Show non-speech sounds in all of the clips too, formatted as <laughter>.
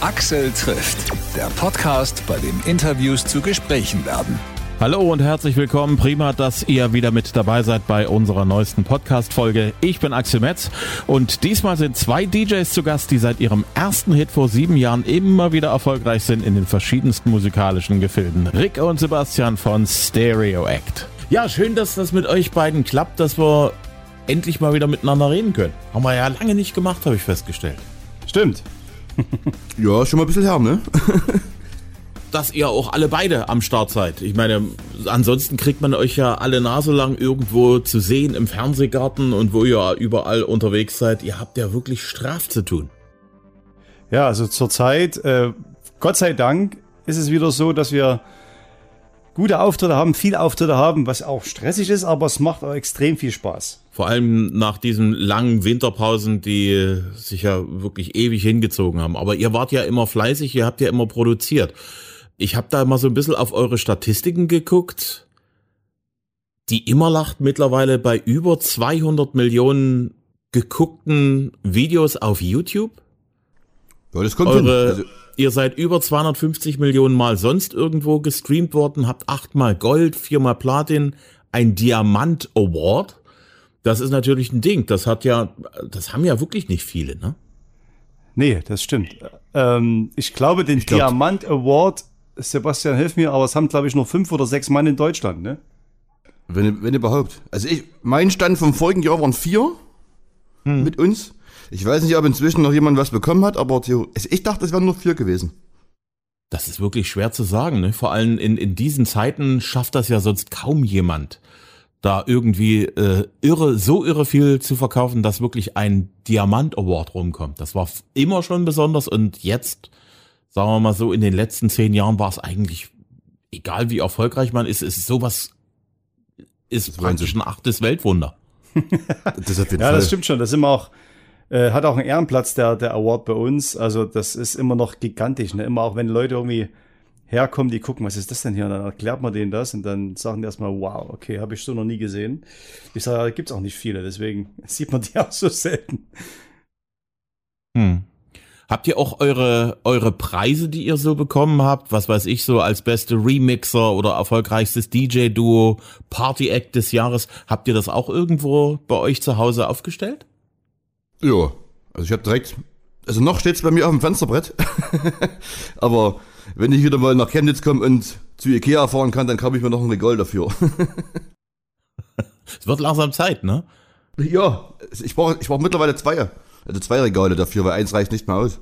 Axel trifft, der Podcast, bei dem Interviews zu Gesprächen werden. Hallo und herzlich willkommen. Prima, dass ihr wieder mit dabei seid bei unserer neuesten Podcast-Folge. Ich bin Axel Metz und diesmal sind zwei DJs zu Gast, die seit ihrem ersten Hit vor sieben Jahren immer wieder erfolgreich sind in den verschiedensten musikalischen Gefilden. Rick und Sebastian von Stereo Act. Ja, schön, dass das mit euch beiden klappt, dass wir endlich mal wieder miteinander reden können. Haben wir ja lange nicht gemacht, habe ich festgestellt. Stimmt. <laughs> ja, schon mal ein bisschen her, ne? <laughs> dass ihr auch alle beide am Start seid. Ich meine, ansonsten kriegt man euch ja alle Nase lang irgendwo zu sehen im Fernsehgarten und wo ihr überall unterwegs seid. Ihr habt ja wirklich Straf zu tun. Ja, also zurzeit, äh, Gott sei Dank, ist es wieder so, dass wir gute Auftritte haben, viel Auftritte haben, was auch stressig ist, aber es macht auch extrem viel Spaß. Vor allem nach diesen langen Winterpausen, die sich ja wirklich ewig hingezogen haben. Aber ihr wart ja immer fleißig, ihr habt ja immer produziert. Ich habe da mal so ein bisschen auf eure Statistiken geguckt. Die Immerlacht mittlerweile bei über 200 Millionen geguckten Videos auf YouTube. Ja, das kommt Eure, also ihr seid über 250 Millionen Mal sonst irgendwo gestreamt worden, habt achtmal Gold, viermal Platin, ein Diamant Award. Das ist natürlich ein Ding. Das hat ja, das haben ja wirklich nicht viele, ne? Nee, das stimmt. Ähm, ich glaube, den ich glaub, Diamant Award Sebastian, hilf mir, aber es haben, glaube ich, nur fünf oder sechs Mann in Deutschland, ne? Wenn, wenn überhaupt. Also ich, mein Stand vom vorigen Jahr waren vier hm. mit uns. Ich weiß nicht, ob inzwischen noch jemand was bekommen hat, aber ich dachte, es wären nur vier gewesen. Das ist wirklich schwer zu sagen, ne? Vor allem in, in diesen Zeiten schafft das ja sonst kaum jemand, da irgendwie äh, irre, so irre viel zu verkaufen, dass wirklich ein Diamant Award rumkommt. Das war immer schon besonders und jetzt sagen wir mal so, in den letzten zehn Jahren war es eigentlich, egal wie erfolgreich man ist, ist sowas, ist das praktisch ein achtes Weltwunder. <laughs> das ja, Fall. das stimmt schon. Das ist immer auch, äh, hat auch einen Ehrenplatz, der, der Award bei uns. Also das ist immer noch gigantisch. Ne? Immer auch, wenn Leute irgendwie herkommen, die gucken, was ist das denn hier? Und dann erklärt man denen das und dann sagen die erstmal, wow, okay, habe ich so noch nie gesehen. Ich sage, da gibt es auch nicht viele, deswegen <laughs> sieht man die auch so selten. Hm. Habt ihr auch eure, eure Preise, die ihr so bekommen habt? Was weiß ich, so als beste Remixer oder erfolgreichstes DJ-Duo, Party-Act des Jahres. Habt ihr das auch irgendwo bei euch zu Hause aufgestellt? Ja, also ich habe direkt, also noch steht's bei mir auf dem Fensterbrett. <laughs> Aber wenn ich wieder mal nach Chemnitz komme und zu Ikea fahren kann, dann kaufe ich mir noch ein Regal dafür. <laughs> es wird langsam Zeit, ne? Ja, ich brauche ich brauch mittlerweile zwei. Also zwei Regale dafür, weil eins reicht nicht mehr aus.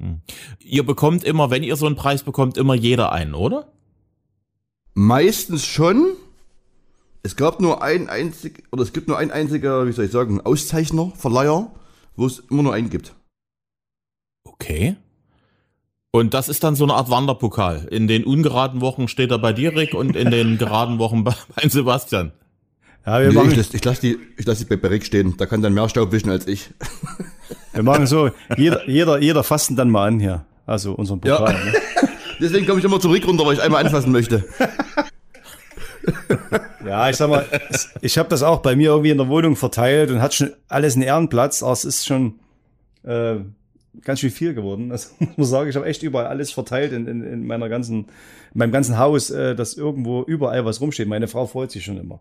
Hm. Ihr bekommt immer, wenn ihr so einen Preis bekommt, immer jeder einen, oder? Meistens schon. Es gab nur ein einzig, oder es gibt nur ein einziger, wie soll ich sagen, Auszeichner, Verleiher, wo es immer nur einen gibt. Okay. Und das ist dann so eine Art Wanderpokal. In den ungeraden Wochen steht er bei dir, Rick, und in den <laughs> geraden Wochen bei, bei Sebastian. Ja, wir nee, machen, ich lasse lass die, ich lass die bei Berick stehen. Da kann dann mehr Staub wischen als ich. <laughs> Wir machen so, jeder, jeder, jeder fassen dann mal an hier. Also unseren Pokal. Ja. Ne? <laughs> Deswegen komme ich immer zum Rick runter, weil ich einmal anfassen möchte. Ja, ich sag mal, ich habe das auch bei mir irgendwie in der Wohnung verteilt und hat schon alles einen Ehrenplatz, aber es ist schon äh, ganz schön viel geworden. Das <laughs> muss man sagen, ich habe echt überall alles verteilt in, in, in meiner ganzen, in meinem ganzen Haus, äh, dass irgendwo überall was rumsteht. Meine Frau freut sich schon immer.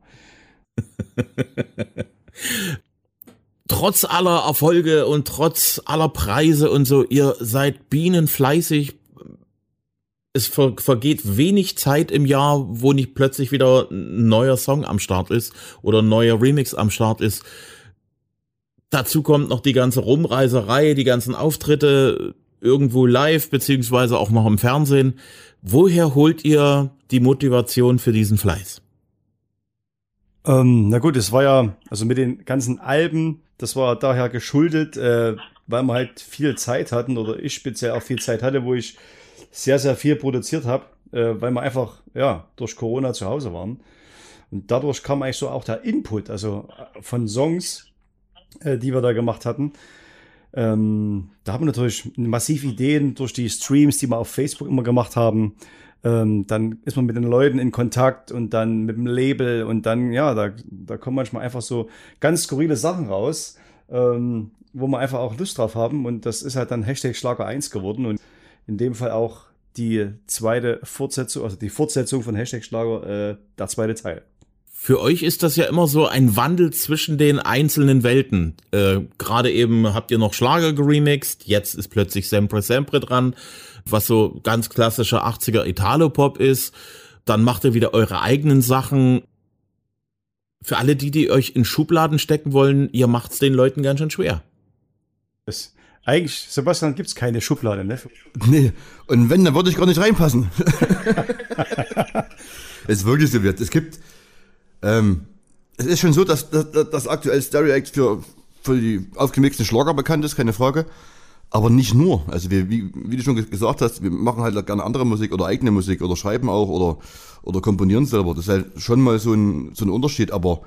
trotz aller Erfolge und trotz aller Preise und so, ihr seid bienenfleißig. Es ver vergeht wenig Zeit im Jahr, wo nicht plötzlich wieder ein neuer Song am Start ist oder ein neuer Remix am Start ist. Dazu kommt noch die ganze Rumreiserei, die ganzen Auftritte irgendwo live, beziehungsweise auch noch im Fernsehen. Woher holt ihr die Motivation für diesen Fleiß? Ähm, na gut, es war ja, also mit den ganzen Alben, das war daher geschuldet, äh, weil wir halt viel Zeit hatten oder ich speziell auch viel Zeit hatte, wo ich sehr, sehr viel produziert habe, äh, weil wir einfach, ja, durch Corona zu Hause waren. Und dadurch kam eigentlich so auch der Input, also äh, von Songs, äh, die wir da gemacht hatten. Ähm, da haben wir natürlich massiv Ideen durch die Streams, die wir auf Facebook immer gemacht haben. Ähm, dann ist man mit den Leuten in Kontakt und dann mit dem Label und dann, ja, da, da kommen manchmal einfach so ganz skurrile Sachen raus, ähm, wo wir einfach auch Lust drauf haben und das ist halt dann Hashtag Schlager 1 geworden und in dem Fall auch die zweite Fortsetzung, also die Fortsetzung von Hashtag Schlager, äh, der zweite Teil. Für euch ist das ja immer so ein Wandel zwischen den einzelnen Welten. Äh, Gerade eben habt ihr noch Schlager geremixed, jetzt ist plötzlich Sempre Sempre dran, was so ganz klassischer 80er Italo-Pop ist. Dann macht ihr wieder eure eigenen Sachen. Für alle die, die euch in Schubladen stecken wollen, ihr macht's den Leuten ganz schön schwer. Das, eigentlich, Sebastian, gibt's keine Schublade, ne? Nee, und wenn, dann würde ich gar nicht reinpassen. es <laughs> ist wirklich so wird. Es gibt, ähm, es ist schon so, dass, dass, dass aktuell Stereo Act für, für die aufgemixten Schlager bekannt ist, keine Frage. Aber nicht nur. Also wir, wie, wie du schon gesagt hast, wir machen halt gerne andere Musik oder eigene Musik oder schreiben auch oder, oder komponieren selber. Das ist halt schon mal so ein, so ein Unterschied. Aber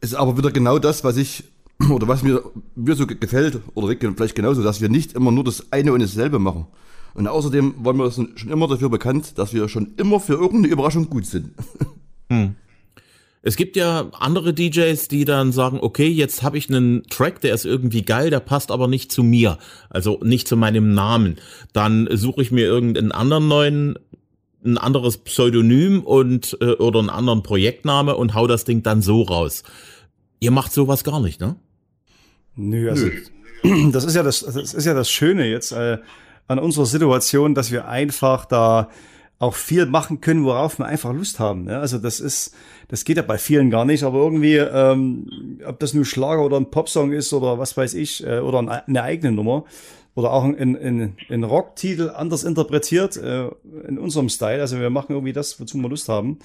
es ist aber wieder genau das, was ich <clears throat> oder was mir, mir so gefällt oder vielleicht genauso, dass wir nicht immer nur das eine und dasselbe machen. Und außerdem waren wir schon immer dafür bekannt, dass wir schon immer für irgendeine Überraschung gut sind. <laughs> Hm. Es gibt ja andere DJs, die dann sagen, okay, jetzt habe ich einen Track, der ist irgendwie geil, der passt aber nicht zu mir, also nicht zu meinem Namen. Dann suche ich mir irgendeinen anderen neuen, ein anderes Pseudonym und äh, oder einen anderen Projektname und hau das Ding dann so raus. Ihr macht sowas gar nicht, ne? Nö, also Nö. <clears throat> das ist ja das, das ist ja das Schöne jetzt äh, an unserer Situation, dass wir einfach da auch viel machen können, worauf wir einfach Lust haben. Ne? Also das ist, das geht ja bei vielen gar nicht, aber irgendwie, ähm, ob das nur Schlager oder ein Popsong ist oder was weiß ich, äh, oder eine eigene Nummer oder auch ein, ein, ein Rocktitel anders interpretiert äh, in unserem Style. Also wir machen irgendwie das, wozu wir Lust haben.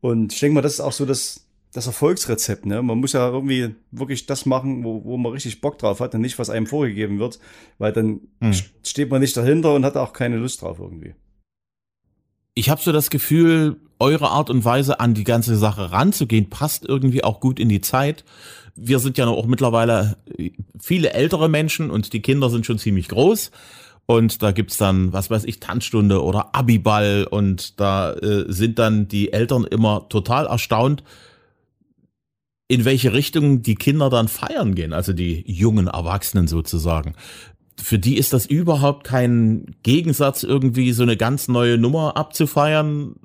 Und ich denke mal, das ist auch so das, das Erfolgsrezept. Ne? Man muss ja irgendwie wirklich das machen, wo, wo man richtig Bock drauf hat und nicht, was einem vorgegeben wird, weil dann hm. steht man nicht dahinter und hat auch keine Lust drauf irgendwie ich habe so das Gefühl, eure Art und Weise an die ganze Sache ranzugehen, passt irgendwie auch gut in die Zeit. Wir sind ja auch mittlerweile viele ältere Menschen und die Kinder sind schon ziemlich groß. Und da gibt's dann, was weiß ich, Tanzstunde oder Abiball und da äh, sind dann die Eltern immer total erstaunt, in welche Richtung die Kinder dann feiern gehen, also die jungen Erwachsenen sozusagen für die ist das überhaupt kein Gegensatz, irgendwie so eine ganz neue Nummer abzufeiern,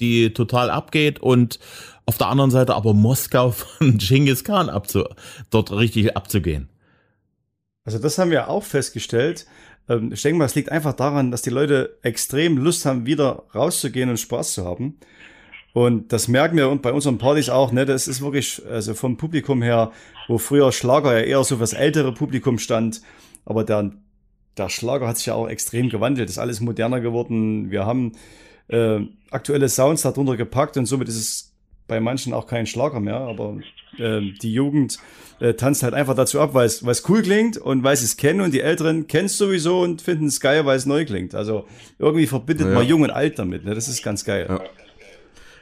die total abgeht und auf der anderen Seite aber Moskau von <laughs> Genghis Khan abzu, dort richtig abzugehen. Also das haben wir auch festgestellt. Ähm, ich denke mal, es liegt einfach daran, dass die Leute extrem Lust haben, wieder rauszugehen und Spaß zu haben. Und das merken wir und bei unseren Partys auch, ne, das ist wirklich, also vom Publikum her, wo früher Schlager ja eher so fürs ältere Publikum stand, aber der, der Schlager hat sich ja auch extrem gewandelt. ist alles moderner geworden. Wir haben äh, aktuelle Sounds darunter gepackt und somit ist es bei manchen auch kein Schlager mehr. Aber äh, die Jugend äh, tanzt halt einfach dazu ab, weil es cool klingt und weil sie es kennen und die Älteren kennen es sowieso und finden es geil, weil es neu klingt. Also irgendwie verbindet ja. man Jung und Alt damit. Ne? Das ist ganz geil. Ja.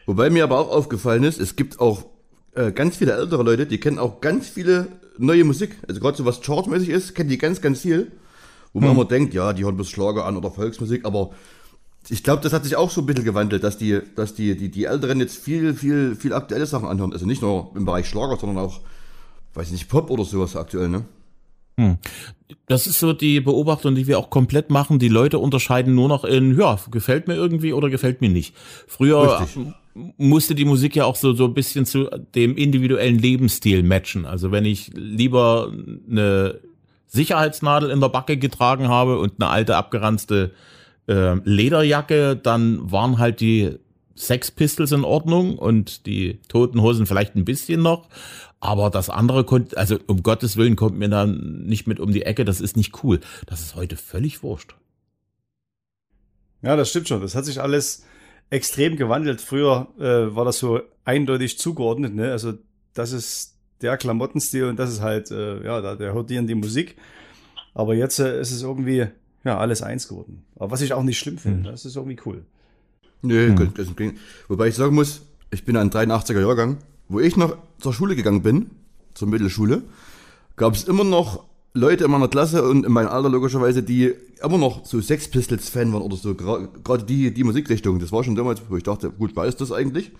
Wobei mir aber auch aufgefallen ist, es gibt auch äh, ganz viele ältere Leute, die kennen auch ganz viele neue Musik. Also gerade so was chartmäßig ist, kennen die ganz, ganz viel. Wo man hm. immer denkt, ja, die hören bloß Schlager an oder Volksmusik, aber ich glaube, das hat sich auch so ein bisschen gewandelt, dass die, dass die, die, die Älteren jetzt viel, viel, viel aktuelle Sachen anhören. Also nicht nur im Bereich Schlager, sondern auch, weiß nicht, Pop oder sowas aktuell, ne? Hm. Das ist so die Beobachtung, die wir auch komplett machen. Die Leute unterscheiden nur noch in, ja, gefällt mir irgendwie oder gefällt mir nicht. Früher Richtig. Musste die Musik ja auch so, so ein bisschen zu dem individuellen Lebensstil matchen. Also wenn ich lieber eine Sicherheitsnadel in der Backe getragen habe und eine alte abgeranzte äh, Lederjacke, dann waren halt die Sex Pistols in Ordnung und die Toten Hosen vielleicht ein bisschen noch. Aber das andere konnte, also um Gottes Willen kommt mir dann nicht mit um die Ecke, das ist nicht cool. Das ist heute völlig wurscht. Ja, das stimmt schon. Das hat sich alles extrem gewandelt. Früher äh, war das so eindeutig zugeordnet, ne? Also das ist der Klamottenstil und das ist halt, äh, ja, da, der hört dir in die Musik. Aber jetzt äh, ist es irgendwie, ja, alles eins geworden. Aber was ich auch nicht schlimm finde, mhm. das ist irgendwie cool. Nee, mhm. wobei ich sagen muss, ich bin ein 83er Jahrgang, wo ich noch zur Schule gegangen bin, zur Mittelschule, gab es immer noch Leute in meiner Klasse und in meinem Alter logischerweise, die immer noch so Sex Pistols Fan waren oder so, gerade die, die Musikrichtung. Das war schon damals, wo ich dachte, gut, was ist das eigentlich?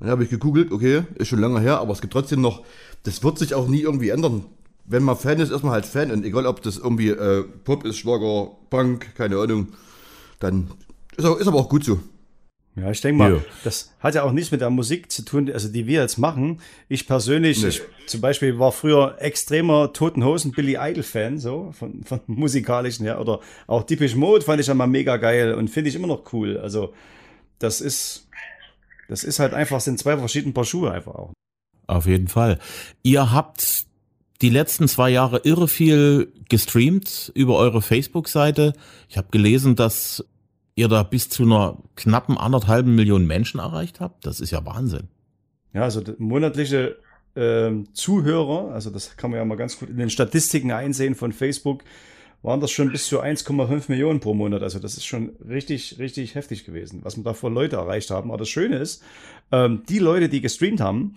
dann habe ich gegoogelt, okay, ist schon lange her, aber es gibt trotzdem noch, das wird sich auch nie irgendwie ändern. wenn man Fan ist, ist man halt Fan und egal ob das irgendwie äh, Pop ist, Schlager, Punk, keine Ahnung, dann ist, auch, ist aber auch gut so. Ja, ich denke mal, Ja. das hat ja auch nichts mit der Musik zu tun, also die wir jetzt machen. Ich persönlich, Nee. ich zum Beispiel war früher extremer Toten Hosen Billy Idol Fan, so von, von <laughs> musikalischen her, oder auch Deepish Mode fand ich ja mal mega geil und finde ich immer noch cool. Also das ist, das ist halt einfach, sind zwei verschiedene Paar Schuhe einfach auch. Auf jeden Fall. Ihr habt die letzten zwei Jahre irre viel gestreamt über eure Facebook-Seite. Ich habe gelesen, dass ihr da bis zu einer knappen anderthalben Million Menschen erreicht habt. Das ist ja Wahnsinn. Ja, also monatliche ähm, Zuhörer, also das kann man ja mal ganz gut in den Statistiken einsehen von Facebook, waren das schon bis zu 1,5 Millionen pro Monat. Also das ist schon richtig, richtig heftig gewesen, was wir da für Leute erreicht haben. Aber das Schöne ist, ähm, die Leute, die gestreamt haben,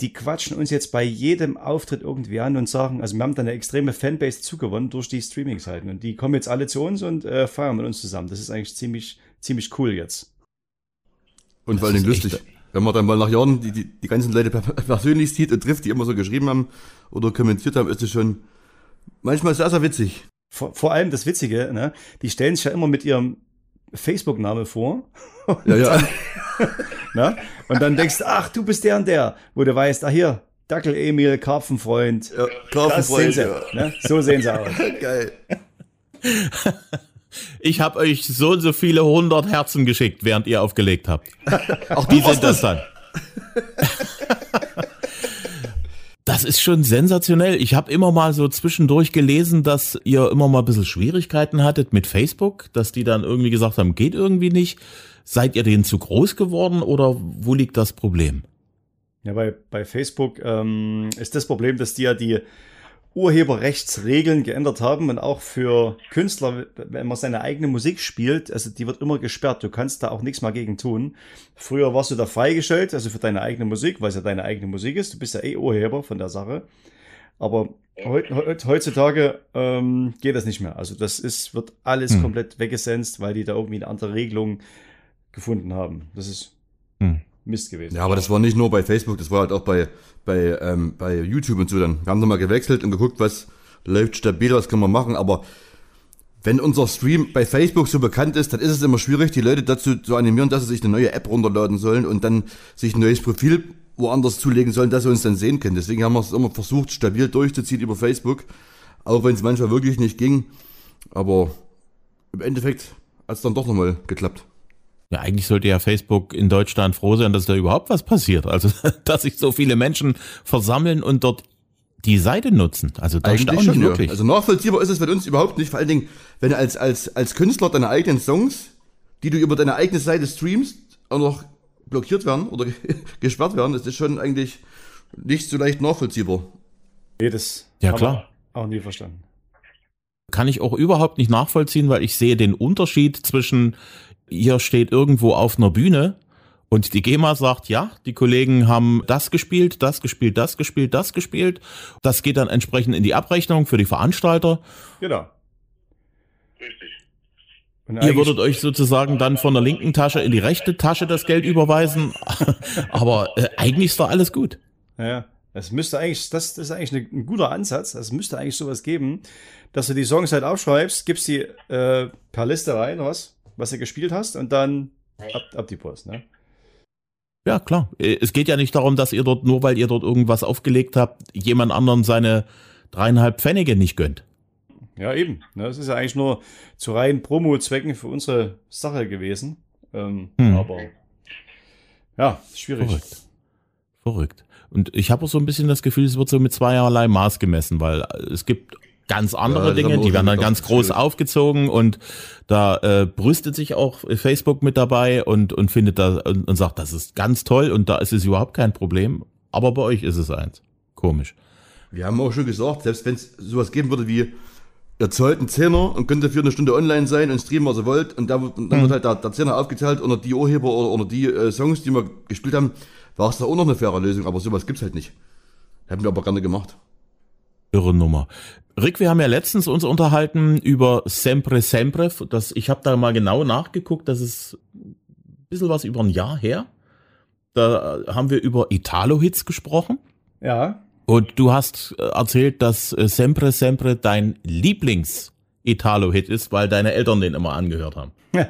die quatschen uns jetzt bei jedem Auftritt irgendwie an und sagen, also wir haben da eine extreme Fanbase zugewonnen durch die Streaming-Seiten. Und die kommen jetzt alle zu uns und äh, feiern mit uns zusammen. Das ist eigentlich ziemlich, ziemlich cool jetzt. Und vor Das echt- lustig. Wenn man dann mal nach Jahren die, die, die ganzen Leute per- persönlich sieht und trifft, die immer so geschrieben haben oder kommentiert haben, ist es schon manchmal sehr, sehr witzig. Vor, vor allem das Witzige, ne? die stellen sich ja immer mit ihrem Facebook-Name vor. Ja, ja. <laughs> Ne? Und dann denkst du, ach, du bist der und der, wo du weißt, ah hier, Dackel Emil, Karpfenfreund. ja Das sehen sie. ja. Ne? So sehen sie aus. <laughs> Geil. Ich habe euch so und so viele hundert Herzen geschickt, während ihr aufgelegt habt. Auch warst sind das dann? Das ist schon sensationell. Ich habe immer mal so zwischendurch gelesen, dass ihr immer mal ein bisschen Schwierigkeiten hattet mit Facebook, dass die dann irgendwie gesagt haben, geht irgendwie nicht. Seid ihr denen zu groß geworden oder wo liegt das Problem? Ja, bei, bei Facebook ähm, ist das Problem, dass die ja die Urheberrechtsregeln geändert haben und auch für Künstler, wenn man seine eigene Musik spielt, also die wird immer gesperrt. Du kannst da auch nichts mehr gegen tun. Früher warst du da freigestellt, also für deine eigene Musik, weil es ja deine eigene Musik ist. Du bist ja eh Urheber von der Sache. Aber heut, heut, heutzutage ähm, geht das nicht mehr. Also das ist, wird alles Hm. komplett weggesenzt, weil die da irgendwie eine andere Regelung gefunden haben. Das ist Hm. Mist gewesen. Ja, aber das war nicht nur bei Facebook, das war halt auch bei, bei, ähm, bei YouTube und so dann. Wir haben dann mal gewechselt und geguckt, was läuft stabil, was können wir machen, aber wenn unser Stream bei Facebook so bekannt ist, dann ist es immer schwierig, die Leute dazu zu animieren, dass sie sich eine neue App runterladen sollen und dann sich ein neues Profil woanders zulegen sollen, dass sie uns dann sehen können. Deswegen haben wir es immer versucht, stabil durchzuziehen über Facebook, auch wenn es manchmal wirklich nicht ging. Aber im Endeffekt hat es dann doch nochmal geklappt. Ja, eigentlich sollte ja Facebook in Deutschland froh sein, dass da überhaupt was passiert. Also, <laughs> dass sich so viele Menschen versammeln und dort die Seite nutzen. Also da staune ich ja. wirklich. Also nachvollziehbar ist es für uns überhaupt nicht. Vor allen Dingen, wenn du als, als, als Künstler deine eigenen Songs, die du über deine eigene Seite streamst, auch noch blockiert werden oder <laughs> gesperrt werden, das ist schon eigentlich nicht so leicht nachvollziehbar. Nee, das Ja, klar. auch nie verstanden. kann ich auch überhaupt nicht nachvollziehen, weil ich sehe den Unterschied zwischen, ihr steht irgendwo auf einer Bühne und die GEMA sagt, ja, die Kollegen haben das gespielt, das gespielt, das gespielt, das gespielt. Das geht dann entsprechend in die Abrechnung für die Veranstalter. Genau. Und Ihr würdet euch sozusagen dann von der linken Tasche in die rechte Tasche das Geld überweisen. <laughs> Aber äh, eigentlich ist doch alles gut. Ja, es müsste eigentlich, das, das ist eigentlich ein, ein guter Ansatz. Es müsste eigentlich sowas geben, dass du die Songs halt aufschreibst, gibst die äh, per Liste rein, was, was du gespielt hast, und dann ab, ab die Post, ne? Ja, klar. Äh, Es geht ja nicht darum, dass ihr dort, nur weil ihr dort irgendwas aufgelegt habt, jemand anderen seine dreieinhalb Pfennige nicht gönnt. Ja, eben. Ne? Es ist ja eigentlich nur zu reinen Promo-Zwecken für unsere Sache gewesen. Ähm, Hm. Aber ja, schwierig. Verrückt. Verrückt. Und ich habe auch so ein bisschen das Gefühl, es wird so mit zweierlei Maß gemessen, weil es gibt ganz andere Ja, Dinge, die werden dann ganz groß aufgezogen und da äh, brüstet sich auch Facebook mit dabei und, und findet da und, und sagt, das ist ganz toll und da ist es überhaupt kein Problem. Aber bei euch ist es eins. Komisch. Wir haben auch schon gesagt, selbst wenn es sowas geben würde wie, ihr zahlt einen Zehner und könnt dafür eine Stunde online sein und streamen, was ihr wollt, und, da, und dann wird halt der, der Zehner aufgeteilt unter die Urheber oder unter die äh, Songs, die wir gespielt haben, war es da auch noch eine faire Lösung, aber sowas gibt's halt nicht. Hätten wir aber gerne gemacht. Irre Nummer. Rick, wir haben ja letztens uns unterhalten über Sempre Sempre. Das, ich habe da mal genau nachgeguckt, das ist ein bisschen was über ein Jahr her. Da haben wir über Italo-Hits gesprochen. Ja, Und du hast äh, erzählt, dass äh, Sempre Sempre dein Lieblings-Italo-Hit ist, weil deine Eltern den immer angehört haben. <laughs>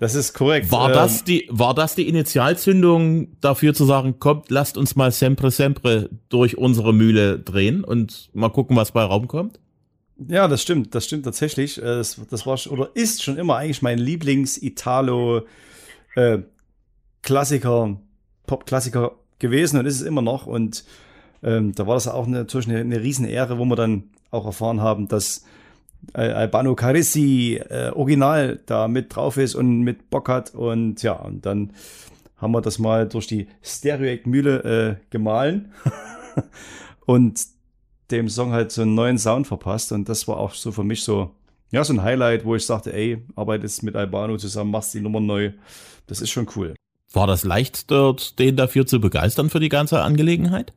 Das ist korrekt. War Ähm, das die, war das die Initialzündung dafür zu sagen, kommt, lasst uns mal Sempre Sempre durch unsere Mühle drehen und mal gucken, was bei Raum kommt? Ja, das stimmt, das stimmt tatsächlich. Äh, Das, das war oder ist schon immer eigentlich mein Lieblings-Italo äh, Klassiker, Pop-Klassiker gewesen und ist es immer noch. Und ähm, da war das auch natürlich eine, eine Riesenehre, wo wir dann auch erfahren haben, dass Albano Carissi äh, original da mit drauf ist und mit Bock hat. Und ja, und dann haben wir das mal durch die Stereo-Mühle äh, gemahlen <laughs> und dem Song halt so einen neuen Sound verpasst. Und das war auch so für mich so, ja, so ein Highlight, wo ich sagte, ey, arbeitest mit Albano zusammen, machst die Nummer neu. Das ist schon cool. War das leicht, dort den dafür zu begeistern für die ganze Angelegenheit?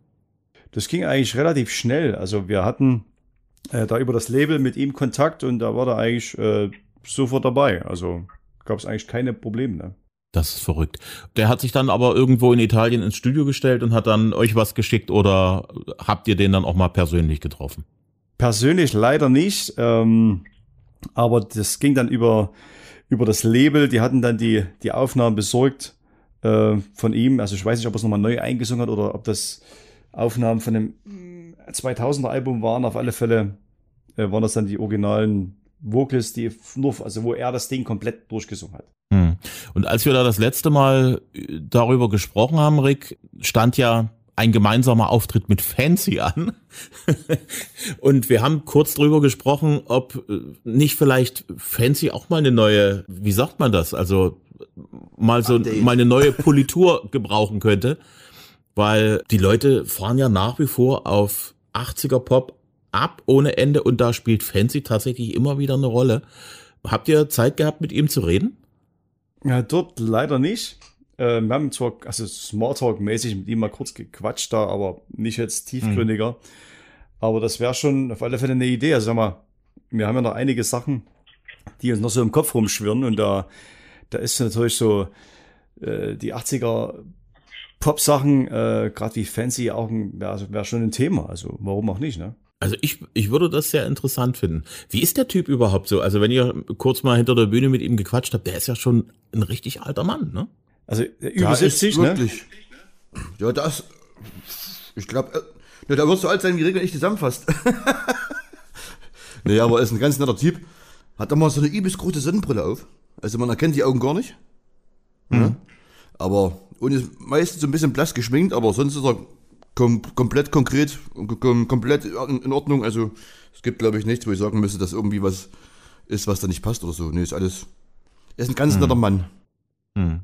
Das ging eigentlich relativ schnell. Also wir hatten äh, da über das Label mit ihm Kontakt und da war er eigentlich äh, sofort dabei. Also gab es eigentlich keine Probleme. Ne? Das ist verrückt. Der hat sich dann aber irgendwo in Italien ins Studio gestellt und hat dann euch was geschickt oder habt ihr den dann auch mal persönlich getroffen? Persönlich leider nicht, ähm, aber das ging dann über, über das Label. Die hatten dann die, die Aufnahmen besorgt äh, von ihm. Also ich weiß nicht, ob er es nochmal neu eingesungen hat oder ob das Aufnahmen von dem mm, 2000er Album waren. Auf alle Fälle äh, waren das dann die originalen Vocals, die nur, also wo er das Ding komplett durchgesungen hat. Hm. Und als wir da das letzte Mal äh, darüber gesprochen haben, Rick, stand ja ein gemeinsamer Auftritt mit Fancy an. <laughs> Und wir haben kurz drüber gesprochen, ob äh, nicht vielleicht Fancy auch mal eine neue, wie sagt man das? Also mal so Update. mal eine neue Politur <laughs> gebrauchen könnte, weil die Leute fahren ja nach wie vor auf 80er Pop ab ohne Ende und da spielt Fancy tatsächlich immer wieder eine Rolle. Habt ihr Zeit gehabt, mit ihm zu reden? Ja, dort leider nicht. Äh, wir haben zwar, also Smalltalk-mäßig mit ihm mal kurz gequatscht da, aber nicht jetzt tiefgründiger. Aber das wäre schon auf alle Fälle eine Idee. Also sag mal, wir haben ja noch einige Sachen, die uns noch so im Kopf rumschwirren und da, da ist natürlich so äh, die 80er Pop-Sachen, äh, gerade wie Fancy, auch ein, wäre also wär schon ein Thema. Also warum auch nicht, ne? Also ich, ich würde das sehr interessant finden. Wie ist der Typ überhaupt so? Also wenn ihr kurz mal hinter der Bühne mit ihm gequatscht habt, der ist ja schon ein richtig alter Mann, ne? Also äh, über Ja, 70, ist ne? wirklich. Ja, das. Ich glaube, äh, da wirst du alt sein, wie Regel nicht zusammenfasst. <laughs> nee, aber er ist ein ganz netter Typ. Hat immer so eine übelst große Sonnenbrille auf. Also man erkennt die Augen gar nicht. Ja. Aber und ist meistens so ein bisschen blass geschminkt, aber sonst ist er kom komplett konkret und kom komplett in, Ordnung. Also es gibt, glaube ich, nichts, wo ich sagen müsste, dass irgendwie was ist, was da nicht passt oder so. Nee, ist alles. Er ist ein ganz netter Mann. Hm.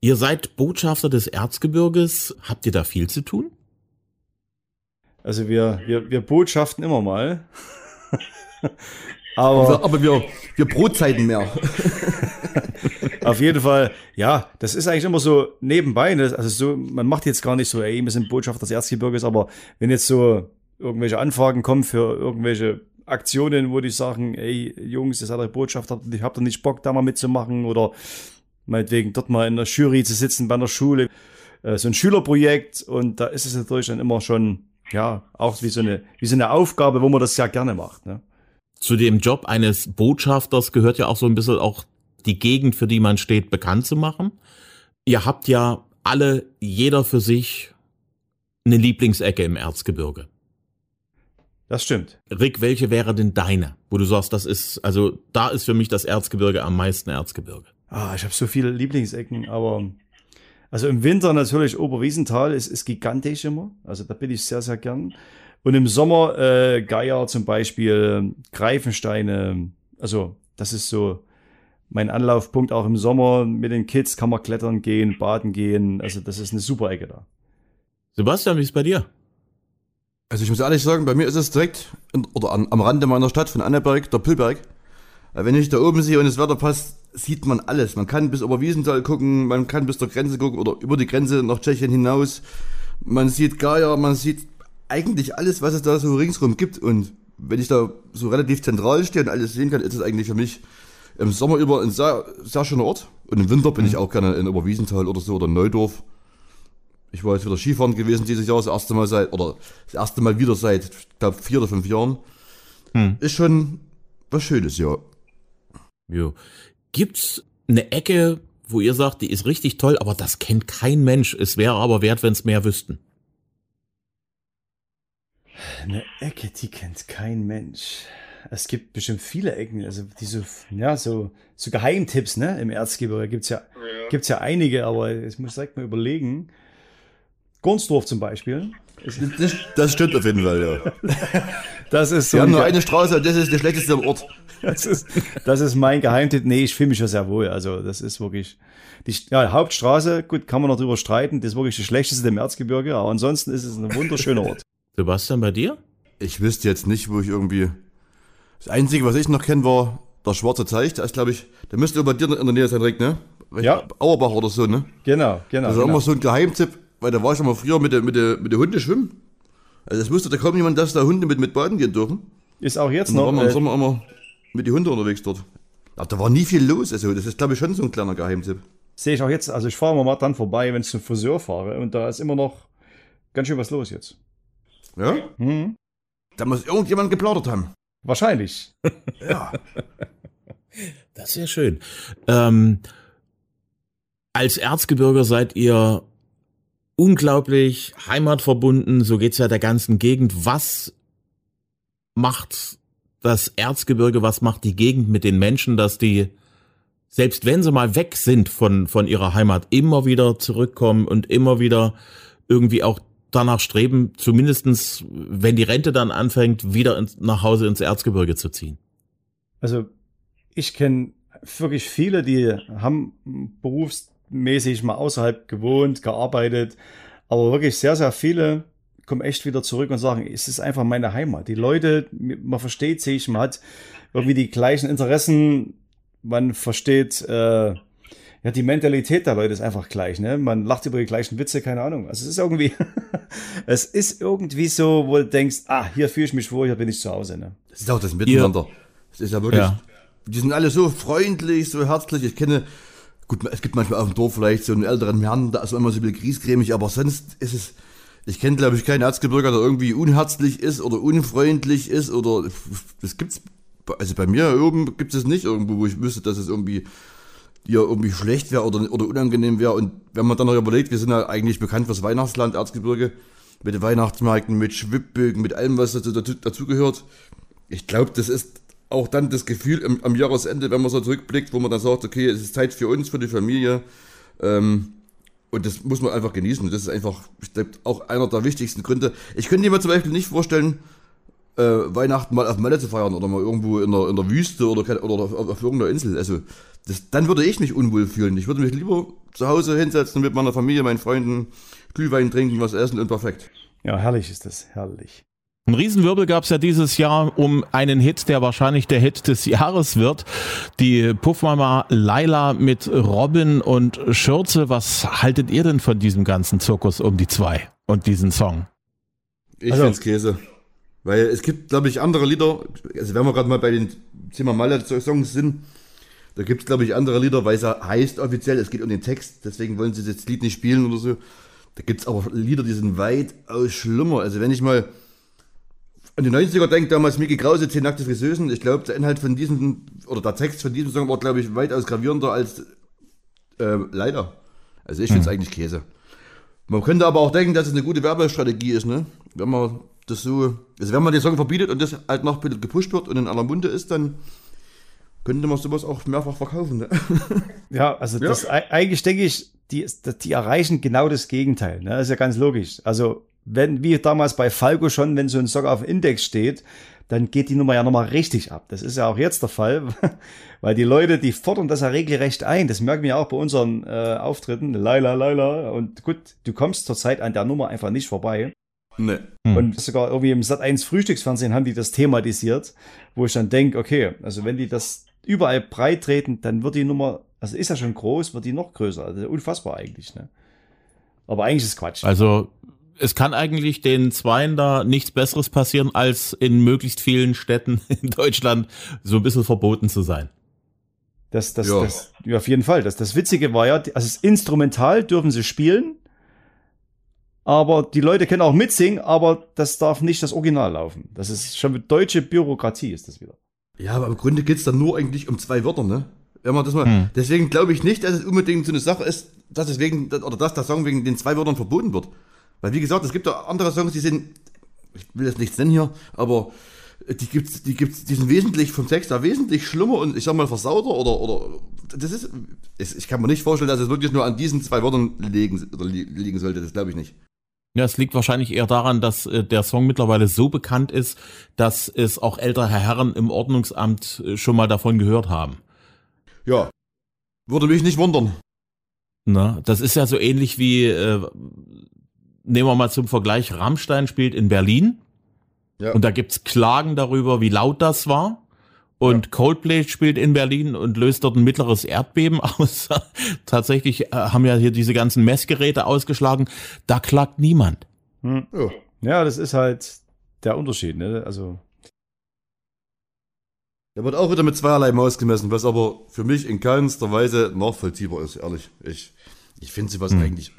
Ihr seid Botschafter des Erzgebirges. Habt ihr da viel zu tun? Also wir, wir, wir botschaften immer mal. <laughs> Aber Aber, aber wir, wir Brotzeiten mehr. <laughs> auf jeden Fall, ja, das ist eigentlich immer so nebenbei. Ne? Also so, man macht jetzt gar nicht so, ey, wir sind Botschafter des Erzgebirges, aber wenn jetzt so irgendwelche Anfragen kommen für irgendwelche Aktionen, wo die sagen, ey, Jungs, ihr seid euch Botschafter, ich hab da nicht Bock, da mal mitzumachen oder meinetwegen dort mal in der Jury zu sitzen bei einer Schule, äh, so ein Schülerprojekt und da ist es natürlich dann immer schon, ja, auch wie so eine, wie so eine Aufgabe, wo man das ja gerne macht. Ne? Zu dem Job eines Botschafters gehört ja auch so ein bisschen auch die Gegend, für die man steht, bekannt zu machen. Ihr habt ja alle, jeder für sich, eine Lieblingsecke im Erzgebirge. Das stimmt. Rick, welche wäre denn deine? Wo du sagst, das ist, also da ist für mich das Erzgebirge am meisten Erzgebirge. Ah, ich habe so viele Lieblingsecken, aber also im Winter natürlich Oberwiesenthal ist, ist gigantisch immer. Also da bin ich sehr, sehr gern. Und im Sommer äh, Geier zum Beispiel, Greifensteine. Also das ist so mein Anlaufpunkt auch im Sommer. Mit den Kids kann man klettern gehen, baden gehen. Also das ist eine super Ecke da. Sebastian, wie ist bei dir? Also ich muss ehrlich sagen, bei mir ist es direkt in, oder an, am Rande meiner Stadt von Anneberg, der Pillberg. Weil Wenn ich da oben sehe und das Wetter passt, sieht man alles. Man kann bis über Wiesenthal gucken, man kann bis zur Grenze gucken oder über die Grenze nach Tschechien hinaus. Man sieht Geier, man sieht eigentlich alles, was es da so ringsrum gibt. Und wenn ich da so relativ zentral stehe und alles sehen kann, ist es eigentlich für mich im Sommer über ein sehr, sehr schöner Ort. Und im Winter bin ich auch gerne in Oberwiesenthal oder so oder Neudorf. Ich war jetzt wieder Skifahren gewesen dieses Jahr, das erste Mal seit, oder das erste Mal wieder seit, ich glaube, vier oder fünf Jahren. Hm. Ist schon was Schönes, ja. Jo. Gibt's eine Ecke, wo ihr sagt, die ist richtig toll, aber das kennt kein Mensch. Es wäre aber wert, wenn es mehr wüssten. Eine Ecke, die kennt kein Mensch. Es gibt bestimmt viele Ecken, also diese, ja, so, so Geheimtipps, ne, im Erzgebirge gibt's ja, Ja. gibt's ja einige, aber ich muss direkt mal überlegen. Gornsdorf zum Beispiel. Das, das stimmt auf jeden Fall, ja. <laughs> Das ist so Wir haben nur eine Straße und das ist die schlechteste am Ort. <laughs> Das ist, das ist mein Geheimtipp. Nee, ich fühle mich schon sehr wohl. Also, das ist wirklich die ja, Hauptstraße. Gut, kann man noch drüber streiten. Das ist wirklich die schlechteste im Erzgebirge. Aber ansonsten ist es ein wunderschöner Ort. Sebastian, bei dir? Ich wüsste jetzt nicht, wo ich irgendwie. Das Einzige, was ich noch kenne, war der schwarze Teich. Da ist, glaube ich, der müsste über dir in der Nähe sein, Rick, ne? Ja. Auerbach oder so, ne? Genau, genau. Das ist genau. immer so ein Geheimtipp, weil da war ich immer früher mit der, mit der, mit der Hunde schwimmen. Also es wusste da kaum jemand, dass da Hunde mit, mit baden gehen dürfen. Ist auch jetzt Und da noch. waren wir im Äh, Sommer immer mit den Hunden unterwegs dort. Aber da war nie viel los. Also das ist, glaube ich, schon so ein kleiner Geheimtipp. Sehe ich auch jetzt. Also, ich fahre mal dran vorbei, wenn ich zum Friseur fahre. Und da ist immer noch ganz schön was los jetzt. Ja? Hm. Da muss irgendjemand geplaudert haben. Wahrscheinlich. <laughs> Ja. Das ist ja schön. Ähm, als Erzgebirger seid ihr unglaublich heimatverbunden, so geht's ja der ganzen Gegend. Was macht das Erzgebirge, was macht die Gegend mit den Menschen, dass die, selbst wenn sie mal weg sind von, von ihrer Heimat, immer wieder zurückkommen und immer wieder irgendwie auch danach streben, zumindestens, wenn die Rente dann anfängt, wieder ins, nach Hause ins Erzgebirge zu ziehen? Also, ich kenne wirklich viele, die haben berufsmäßig mal außerhalb gewohnt, gearbeitet, aber wirklich sehr, sehr viele kommen echt wieder zurück und sagen, es ist einfach meine Heimat. Die Leute, man versteht sich, man hat irgendwie die gleichen Interessen, man versteht, äh, ja, die Mentalität der Leute ist einfach gleich, ne? Man lacht über die gleichen Witze, keine Ahnung. Also es ist irgendwie, <laughs> es ist irgendwie so, wo du denkst, ah, hier fühle ich mich wohl, hier bin ich zu Hause, ne? Das ist auch das Miteinander. Das ist ja wirklich. Ja. Die sind alle so freundlich, so herzlich. Ich kenne, gut, es gibt manchmal auf dem Dorf vielleicht so einen älteren Herrn, da ist immer so ein bisschen griesgrämig, aber sonst ist es. Ich kenne, glaube ich, keinen Erzgebirger, der irgendwie unherzlich ist oder unfreundlich ist oder das gibt's. Also bei mir oben gibt es nicht irgendwo, wo ich wüsste, dass es irgendwie ja irgendwie schlecht wäre oder, oder unangenehm wäre. Und wenn man dann noch überlegt, wir sind ja eigentlich bekannt fürs Weihnachtsland, Erzgebirge, mit Weihnachtsmärkten, mit Schwibbögen, mit allem, was dazu, dazu, dazugehört. Ich glaube, das ist auch dann das Gefühl am, am Jahresende, wenn man so zurückblickt, wo man dann sagt, okay, es ist Zeit für uns, für die Familie. Ähm, und das muss man einfach genießen. Das ist einfach, ich glaube, auch einer der wichtigsten Gründe. Ich könnte mir zum Beispiel nicht vorstellen, äh, Weihnachten mal auf Malle zu feiern oder mal irgendwo in der, in der Wüste oder, oder auf, auf irgendeiner Insel. Also, das, dann würde ich mich unwohl fühlen. Ich würde mich lieber zu Hause hinsetzen mit meiner Familie, meinen Freunden, Glühwein trinken, was essen und perfekt. Ja, herrlich ist das, herrlich. Ein Riesenwirbel gab es ja dieses Jahr um einen Hit, der wahrscheinlich der Hit des Jahres wird. Die Puffmama Laila mit Robin und Schürze. Was haltet ihr denn von diesem ganzen Zirkus um die zwei und diesen Song? Ich Also- find's Käse. Weil es gibt, glaube ich, andere Lieder, also wenn wir gerade mal bei den Thema Malle-Songs sind, da gibt's glaube ich, andere Lieder, weil es heißt offiziell, es geht um den Text, deswegen wollen sie das Lied nicht spielen oder so. Da gibt's aber Lieder, die sind weitaus schlimmer. Also wenn ich mal an die 90er denke, damals Mickey Krause, Zehn nackte Friseusen, ich glaube, der Inhalt von diesem, oder der Text von diesem Song war, glaube ich, weitaus gravierender als äh, leider. Also ich find's eigentlich Käse. Man könnte aber auch denken, dass es eine gute Werbestrategie ist, ne? Wenn man das so, also wenn man den Song verbietet und das halt noch ein bisschen gepusht wird und in aller Munde ist, dann könnte man sowas auch mehrfach verkaufen, ne? <laughs> Ja, also Ja. das ei- eigentlich denke ich, die, die erreichen genau das Gegenteil. Ne? Das ist ja ganz logisch. Also wenn, wie damals bei Falco schon, wenn so ein Song auf dem Index steht, dann geht die Nummer ja nochmal richtig ab. Das ist ja auch jetzt der Fall, <laughs> weil die Leute, die fordern das ja regelrecht ein. Das merken wir auch bei unseren äh, Auftritten. Laila, Laila. Und gut, du kommst zurzeit an der Nummer einfach nicht vorbei. Ne. Hm. Und sogar irgendwie im Sat 1 Frühstücksfernsehen haben die das thematisiert, wo ich dann denke, okay, also wenn die das überall breit treten, dann wird die Nummer, also ist ja schon groß, wird die noch größer. Also unfassbar eigentlich, ne? Aber eigentlich ist es Quatsch. Also es kann eigentlich den Zweien da nichts Besseres passieren, als in möglichst vielen Städten <laughs> in Deutschland so ein bisschen verboten zu sein. Das, das, Ja. das, ja, auf jeden Fall. Das, das Witzige war ja, also das Instrumental dürfen sie spielen, aber die Leute können auch mitsingen, aber das darf nicht das Original laufen. Das ist schon mit deutsche Bürokratie ist das wieder. Ja, aber im Grunde geht's dann nur eigentlich um zwei Wörter, ne? Wenn man das mal, hm. deswegen glaube ich nicht, dass es unbedingt so eine Sache ist, dass es wegen, oder dass der Song wegen den zwei Wörtern verboten wird. Weil wie gesagt, es gibt ja andere Songs, die sind, ich will jetzt nichts nennen hier, aber die gibt's, die gibt's, die sind wesentlich vom Text her wesentlich schlimmer und ich sag mal versauter oder, oder, das ist, ich kann mir nicht vorstellen, dass es wirklich nur an diesen zwei Wörtern liegen, liegen sollte, das glaube ich nicht. Ja, es liegt wahrscheinlich eher daran, dass äh, der Song mittlerweile so bekannt ist, dass es auch ältere Herren im Ordnungsamt äh, schon mal davon gehört haben. Ja, würde mich nicht wundern. Na, das ist ja so ähnlich wie, äh, nehmen wir mal zum Vergleich, Rammstein spielt in Berlin. Ja. Und da gibt's Klagen darüber, wie laut das war. Und ja. Coldplay spielt in Berlin und löst dort ein mittleres Erdbeben <laughs> aus. Tatsächlich äh, haben ja hier diese ganzen Messgeräte ausgeschlagen. Da klagt niemand. Hm. Ja, das ist halt der Unterschied. Ne? Also der wird auch wieder mit zweierlei Maus gemessen, was aber für mich in keinster Weise nachvollziehbar ist, ehrlich. Ich, ich finde sie was hm. eigentlich,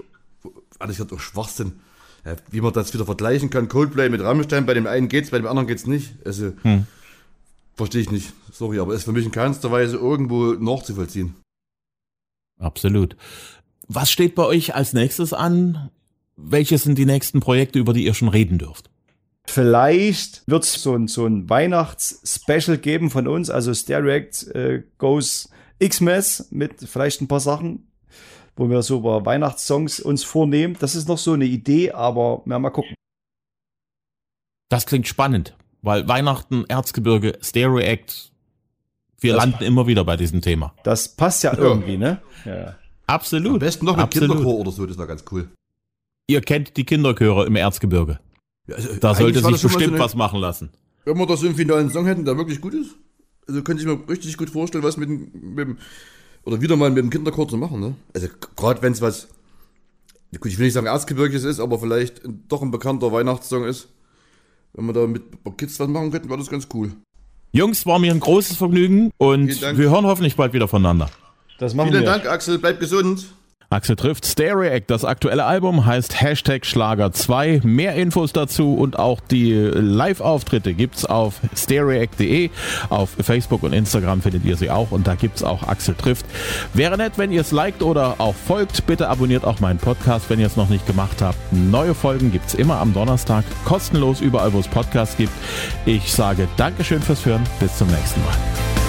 ehrlich gesagt, auch Schwachsinn. Ja, wie man das wieder vergleichen kann, Coldplay mit Rammstein, bei dem einen geht's, bei dem anderen geht's nicht. Also, hm. Verstehe ich nicht. Sorry, aber ist für mich in keinster Weise irgendwo nachzuvollziehen. Absolut. Was steht bei euch als nächstes an? Welche sind die nächsten Projekte, über die ihr schon reden dürft? Vielleicht wird es so ein, so ein Weihnachts-Special geben von uns, also Stereact äh, Goes Xmas mit vielleicht ein paar Sachen, wo wir so über Weihnachtssongs uns vornehmen. Das ist noch so eine Idee, aber ja, mal gucken. Das klingt spannend. Weil Weihnachten, Erzgebirge, Stereo Act, wir das landen immer wieder bei diesem Thema. Das passt ja, ja. irgendwie, ne? Ja. Absolut. Am besten noch mit Absolut. Kinderchor oder so, das war ganz cool. Ihr kennt die Kinderchöre im Erzgebirge. Ja, also da sollte sich bestimmt so eine, was machen lassen. Wenn wir das im finalen Song hätten, der wirklich gut ist, also könnte ich mir richtig gut vorstellen, was mit, mit dem, oder wieder mal mit dem Kinderchor zu machen, ne? Also gerade wenn es was, gut, ich will nicht sagen Erzgebirges ist, aber vielleicht doch ein bekannter Weihnachtssong ist. Wenn wir da mit Kids was machen könnten, wäre das ganz cool. Jungs, war mir ein großes Vergnügen und wir hören hoffentlich bald wieder voneinander. Das machen Vielen wir. Dank, Axel. Bleib gesund. Axel trifft Stereo Act. Das aktuelle Album heißt Hashtag Schlager 2. Mehr Infos dazu und auch die Live-Auftritte gibt's auf stereoact.de. Auf Facebook und Instagram findet ihr sie auch und da gibt's auch Axel trifft. Wäre nett, wenn ihr es liked oder auch folgt. Bitte abonniert auch meinen Podcast, wenn ihr es noch nicht gemacht habt. Neue Folgen gibt's immer am Donnerstag, kostenlos überall, wo es Podcasts gibt. Ich sage Dankeschön fürs Hören. Bis zum nächsten Mal.